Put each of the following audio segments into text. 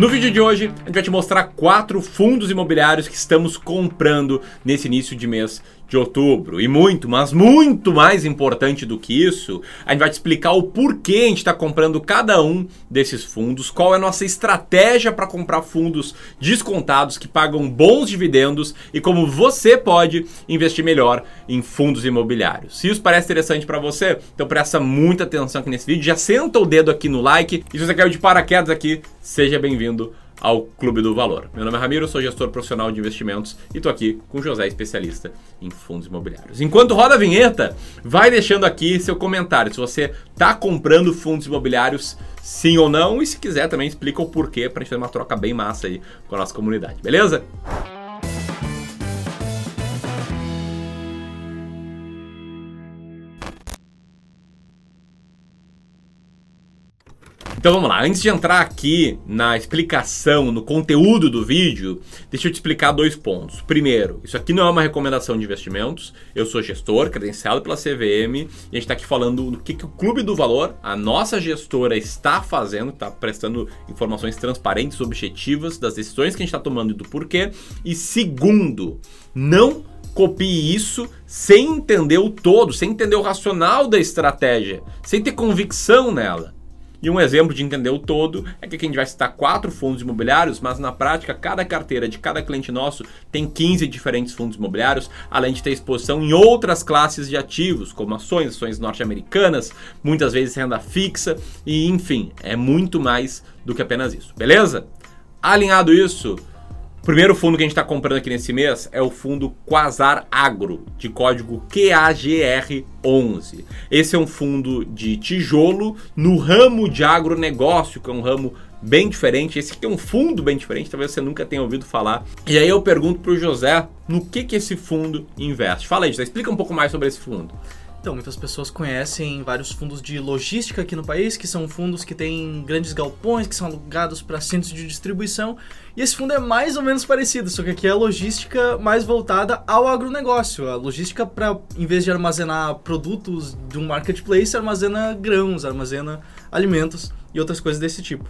No vídeo de hoje, a gente vai te mostrar quatro fundos imobiliários que estamos comprando nesse início de mês de outubro. E muito, mas muito mais importante do que isso, a gente vai te explicar o porquê a gente está comprando cada um desses fundos, qual é a nossa estratégia para comprar fundos descontados que pagam bons dividendos e como você pode investir melhor em fundos imobiliários. Se isso parece interessante para você, então presta muita atenção aqui nesse vídeo, já senta o dedo aqui no like e se você caiu de paraquedas aqui, seja bem-vindo ao Clube do Valor. Meu nome é Ramiro, sou gestor profissional de investimentos e estou aqui com José, especialista em fundos imobiliários. Enquanto roda a vinheta, vai deixando aqui seu comentário se você está comprando fundos imobiliários, sim ou não, e se quiser também explica o porquê para a gente ter uma troca bem massa aí com a nossa comunidade, beleza? Então vamos lá, antes de entrar aqui na explicação, no conteúdo do vídeo, deixa eu te explicar dois pontos. Primeiro, isso aqui não é uma recomendação de investimentos, eu sou gestor, credenciado pela CVM, e a gente está aqui falando do que, que o Clube do Valor, a nossa gestora, está fazendo, está prestando informações transparentes, objetivas das decisões que a gente está tomando e do porquê. E segundo, não copie isso sem entender o todo, sem entender o racional da estratégia, sem ter convicção nela. E um exemplo de entender o todo é que aqui a gente vai citar quatro fundos imobiliários, mas na prática cada carteira de cada cliente nosso tem 15 diferentes fundos imobiliários, além de ter exposição em outras classes de ativos, como ações, ações norte-americanas, muitas vezes renda fixa e enfim, é muito mais do que apenas isso, beleza? Alinhado isso, o primeiro fundo que a gente está comprando aqui nesse mês é o fundo Quasar Agro, de código QAGR11. Esse é um fundo de tijolo no ramo de agronegócio, que é um ramo bem diferente. Esse aqui é um fundo bem diferente, talvez você nunca tenha ouvido falar. E aí eu pergunto para o José no que, que esse fundo investe. Fala aí, José, explica um pouco mais sobre esse fundo. Então, muitas pessoas conhecem vários fundos de logística aqui no país, que são fundos que têm grandes galpões, que são alugados para centros de distribuição. E esse fundo é mais ou menos parecido, só que aqui é a logística mais voltada ao agronegócio. A logística para, em vez de armazenar produtos de um marketplace, armazena grãos, armazena alimentos e outras coisas desse tipo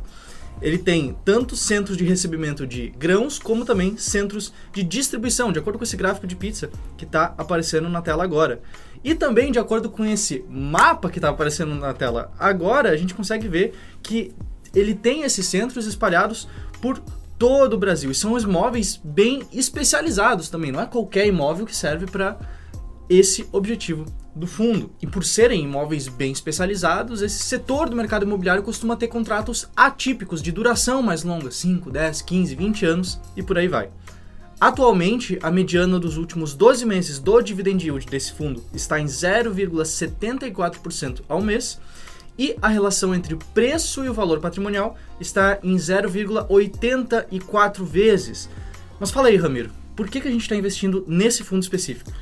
ele tem tanto centros de recebimento de grãos, como também centros de distribuição, de acordo com esse gráfico de pizza que está aparecendo na tela agora. E também, de acordo com esse mapa que está aparecendo na tela agora, a gente consegue ver que ele tem esses centros espalhados por todo o Brasil. E são imóveis bem especializados também, não é qualquer imóvel que serve para esse objetivo do fundo. E por serem imóveis bem especializados, esse setor do mercado imobiliário costuma ter contratos atípicos de duração mais longa, 5, 10, 15, 20 anos e por aí vai. Atualmente, a mediana dos últimos 12 meses do dividend yield desse fundo está em 0,74% ao mês e a relação entre o preço e o valor patrimonial está em 0,84 vezes. Mas fala aí, Ramiro, por que, que a gente está investindo nesse fundo específico?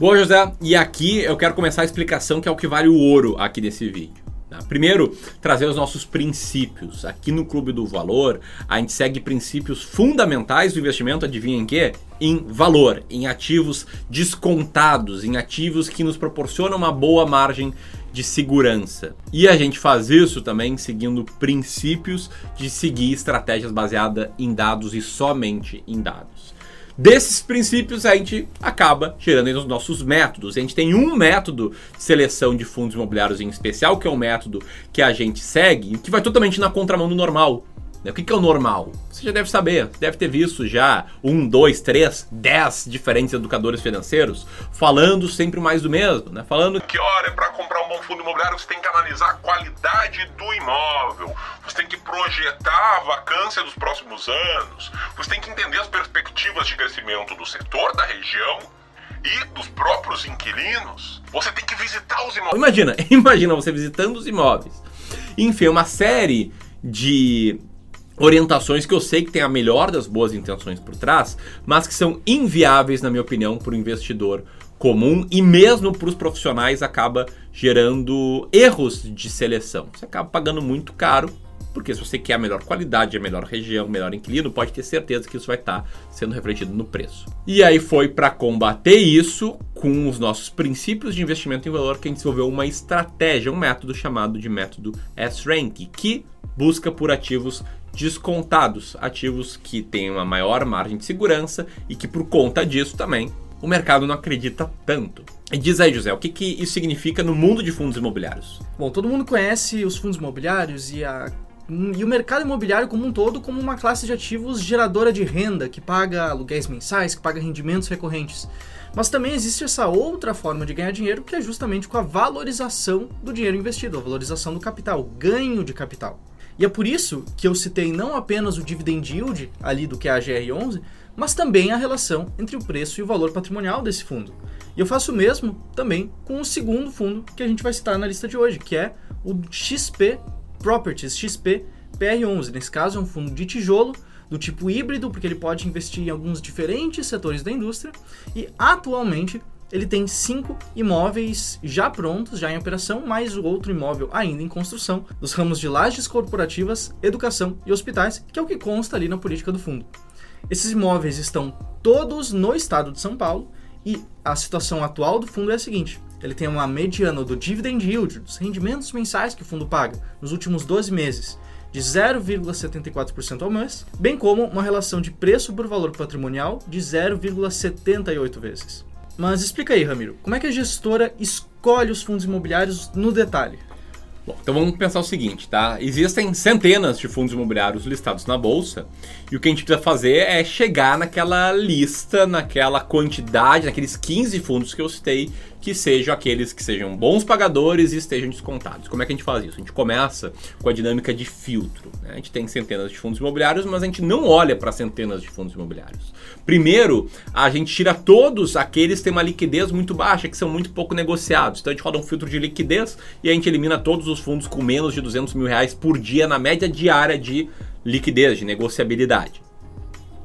Bom, José, e aqui eu quero começar a explicação que é o que vale o ouro aqui desse vídeo. Tá? Primeiro, trazer os nossos princípios. Aqui no Clube do Valor, a gente segue princípios fundamentais do investimento, adivinha em quê? Em valor, em ativos descontados, em ativos que nos proporcionam uma boa margem de segurança. E a gente faz isso também seguindo princípios de seguir estratégias baseadas em dados e somente em dados. Desses princípios a gente acaba gerando os nossos métodos. A gente tem um método de seleção de fundos imobiliários em especial, que é o método que a gente segue, que vai totalmente na contramão do normal. Né? O que é o normal? Você já deve saber, deve ter visto já um, dois, três, dez diferentes educadores financeiros falando sempre mais do mesmo, né? Falando que hora para comprar um bom fundo imobiliário você tem que analisar a qualidade do imóvel, você tem que projetar a vacância dos próximos anos, você tem que entender as perspectivas de crescimento do setor, da região e dos próprios inquilinos. Você tem que visitar os imóveis. Imagina, imagina você visitando os imóveis. Enfim, uma série de orientações que eu sei que tem a melhor das boas intenções por trás, mas que são inviáveis, na minha opinião, para o investidor comum e mesmo para os profissionais acaba gerando erros de seleção. Você acaba pagando muito caro, porque se você quer a melhor qualidade, a melhor região, o melhor inquilino, pode ter certeza que isso vai estar sendo refletido no preço. E aí foi para combater isso com os nossos princípios de investimento em valor que a gente desenvolveu uma estratégia, um método chamado de método S-Rank, que busca por ativos descontados, ativos que têm uma maior margem de segurança e que por conta disso também o mercado não acredita tanto. E diz aí, José, o que, que isso significa no mundo de fundos imobiliários? Bom, todo mundo conhece os fundos imobiliários e, a, e o mercado imobiliário como um todo como uma classe de ativos geradora de renda, que paga aluguéis mensais, que paga rendimentos recorrentes. Mas também existe essa outra forma de ganhar dinheiro, que é justamente com a valorização do dinheiro investido, a valorização do capital, ganho de capital. E é por isso que eu citei não apenas o dividend yield ali do que é a GR11, mas também a relação entre o preço e o valor patrimonial desse fundo. E eu faço o mesmo também com o segundo fundo que a gente vai citar na lista de hoje, que é o XP Properties, XP PR11. Nesse caso é um fundo de tijolo do tipo híbrido, porque ele pode investir em alguns diferentes setores da indústria e atualmente ele tem cinco imóveis já prontos, já em operação, mais o outro imóvel ainda em construção, dos ramos de lajes corporativas, educação e hospitais, que é o que consta ali na política do fundo. Esses imóveis estão todos no estado de São Paulo e a situação atual do fundo é a seguinte: ele tem uma mediana do dividend yield, dos rendimentos mensais que o fundo paga nos últimos 12 meses, de 0,74% ao mês, bem como uma relação de preço por valor patrimonial de 0,78 vezes. Mas explica aí, Ramiro, como é que a gestora escolhe os fundos imobiliários no detalhe? Bom, então vamos pensar o seguinte, tá? Existem centenas de fundos imobiliários listados na bolsa e o que a gente precisa fazer é chegar naquela lista, naquela quantidade, naqueles 15 fundos que eu citei que sejam aqueles que sejam bons pagadores e estejam descontados. Como é que a gente faz isso? A gente começa com a dinâmica de filtro. Né? A gente tem centenas de fundos imobiliários, mas a gente não olha para centenas de fundos imobiliários. Primeiro, a gente tira todos aqueles que têm uma liquidez muito baixa, que são muito pouco negociados. Então a gente roda um filtro de liquidez e a gente elimina todos os fundos com menos de 200 mil reais por dia na média diária de liquidez, de negociabilidade.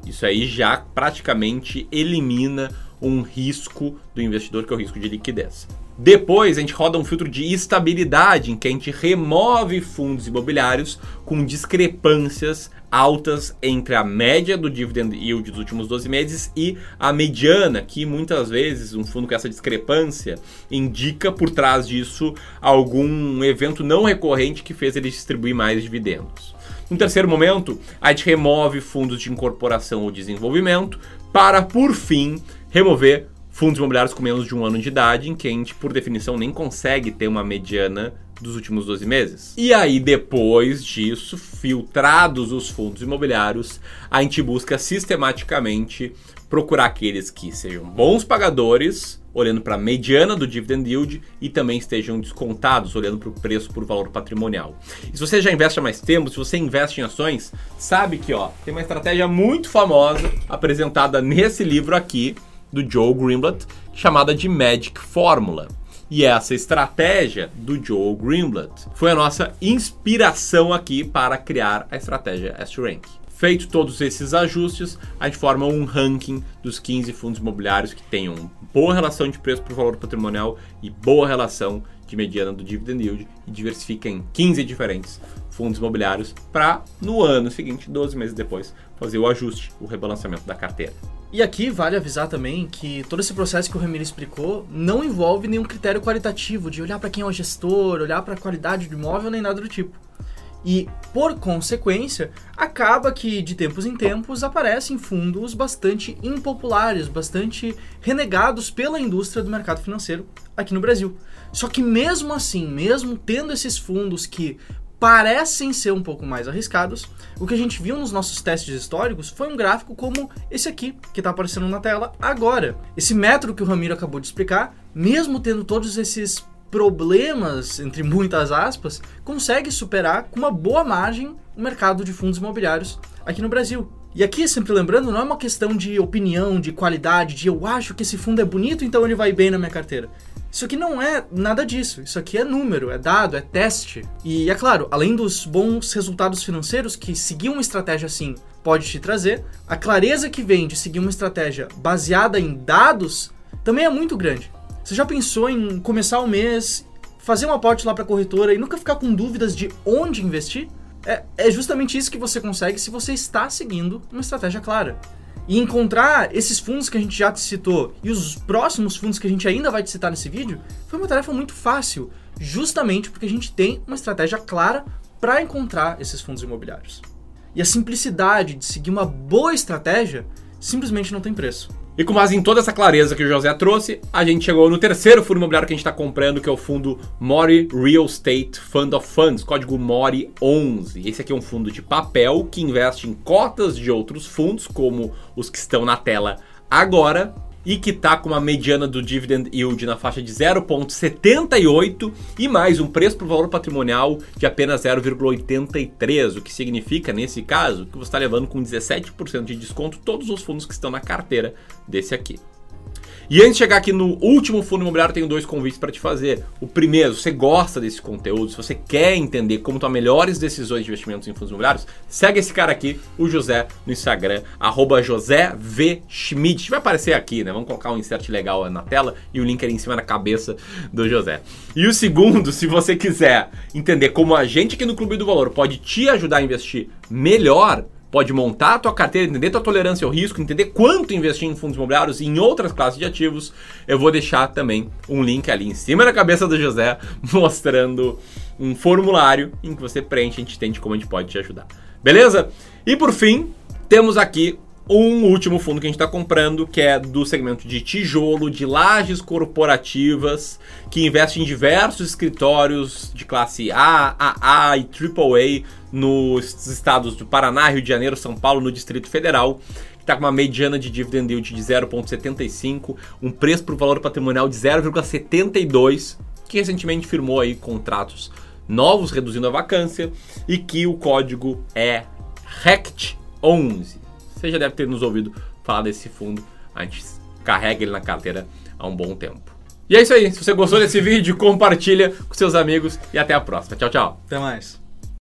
Isso aí já praticamente elimina um risco do investidor, que é o risco de liquidez. Depois a gente roda um filtro de estabilidade, em que a gente remove fundos imobiliários com discrepâncias altas entre a média do dividend yield dos últimos 12 meses e a mediana, que muitas vezes um fundo com essa discrepância indica por trás disso algum evento não recorrente que fez ele distribuir mais dividendos. No terceiro momento, a gente remove fundos de incorporação ou desenvolvimento para, por fim, remover fundos imobiliários com menos de um ano de idade, em que a gente, por definição, nem consegue ter uma mediana dos últimos 12 meses. E aí, depois disso, filtrados os fundos imobiliários, a gente busca sistematicamente procurar aqueles que sejam bons pagadores, olhando para a mediana do dividend yield e também estejam descontados, olhando para o preço por valor patrimonial. E se você já investe há mais tempo, se você investe em ações, sabe que ó, tem uma estratégia muito famosa apresentada nesse livro aqui, do Joe Greenblatt, chamada de Magic Formula. E essa estratégia do Joe Greenblatt foi a nossa inspiração aqui para criar a estratégia S-Rank. Feito todos esses ajustes, a gente forma um ranking dos 15 fundos imobiliários que tenham boa relação de preço por valor patrimonial e boa relação de mediana do dividend yield e diversifica em 15 diferentes fundos imobiliários para no ano seguinte, 12 meses depois, fazer o ajuste, o rebalanceamento da carteira. E aqui vale avisar também que todo esse processo que o Ramiro explicou não envolve nenhum critério qualitativo de olhar para quem é o gestor, olhar para a qualidade do imóvel nem nada do tipo. E, por consequência, acaba que de tempos em tempos aparecem fundos bastante impopulares, bastante renegados pela indústria do mercado financeiro aqui no Brasil. Só que mesmo assim, mesmo tendo esses fundos que parecem ser um pouco mais arriscados, o que a gente viu nos nossos testes históricos foi um gráfico como esse aqui, que está aparecendo na tela agora. Esse método que o Ramiro acabou de explicar, mesmo tendo todos esses problemas, entre muitas aspas, consegue superar com uma boa margem o mercado de fundos imobiliários aqui no Brasil. E aqui, sempre lembrando, não é uma questão de opinião, de qualidade, de eu acho que esse fundo é bonito, então ele vai bem na minha carteira. Isso aqui não é nada disso. Isso aqui é número, é dado, é teste. E é claro, além dos bons resultados financeiros que seguir uma estratégia assim pode te trazer, a clareza que vem de seguir uma estratégia baseada em dados também é muito grande. Você já pensou em começar o mês, fazer um aporte lá para a corretora e nunca ficar com dúvidas de onde investir? É, é justamente isso que você consegue se você está seguindo uma estratégia clara. E encontrar esses fundos que a gente já te citou e os próximos fundos que a gente ainda vai te citar nesse vídeo foi uma tarefa muito fácil, justamente porque a gente tem uma estratégia clara para encontrar esses fundos imobiliários. E a simplicidade de seguir uma boa estratégia simplesmente não tem preço. E com base em toda essa clareza que o José trouxe, a gente chegou no terceiro fundo imobiliário que a gente está comprando, que é o fundo Mori Real Estate Fund of Funds, código Mori 11. Esse aqui é um fundo de papel que investe em cotas de outros fundos, como os que estão na tela agora, e que está com uma mediana do dividend yield na faixa de 0,78 e mais um preço por valor patrimonial de apenas 0,83, o que significa, nesse caso, que você está levando com 17% de desconto todos os fundos que estão na carteira desse aqui. E antes de chegar aqui no último fundo imobiliário, tenho dois convites para te fazer. O primeiro, se você gosta desse conteúdo, se você quer entender como tomar melhores decisões de investimentos em fundos imobiliários, segue esse cara aqui, o José, no Instagram, arroba José V. Schmidt. Vai aparecer aqui, né? Vamos colocar um insert legal na tela e o link ali em cima na cabeça do José. E o segundo, se você quiser entender como a gente aqui no Clube do Valor pode te ajudar a investir melhor, pode montar a tua carteira, entender tua tolerância ao risco, entender quanto investir em fundos imobiliários e em outras classes de ativos, eu vou deixar também um link ali em cima da cabeça do José mostrando um formulário em que você preenche, a gente entende como a gente pode te ajudar. Beleza? E por fim, temos aqui um último fundo que a gente está comprando, que é do segmento de tijolo, de lajes corporativas, que investe em diversos escritórios de classe A, AA e AAA nos estados do Paraná, Rio de Janeiro, São Paulo, no Distrito Federal. Está com uma mediana de dividend yield de 0,75, um preço por valor patrimonial de 0,72, que recentemente firmou aí contratos novos, reduzindo a vacância, e que o código é RECT11. Você já deve ter nos ouvido falar desse fundo. A gente carrega ele na carteira há um bom tempo. E é isso aí. Se você gostou desse vídeo, compartilha com seus amigos e até a próxima. Tchau, tchau. Até mais.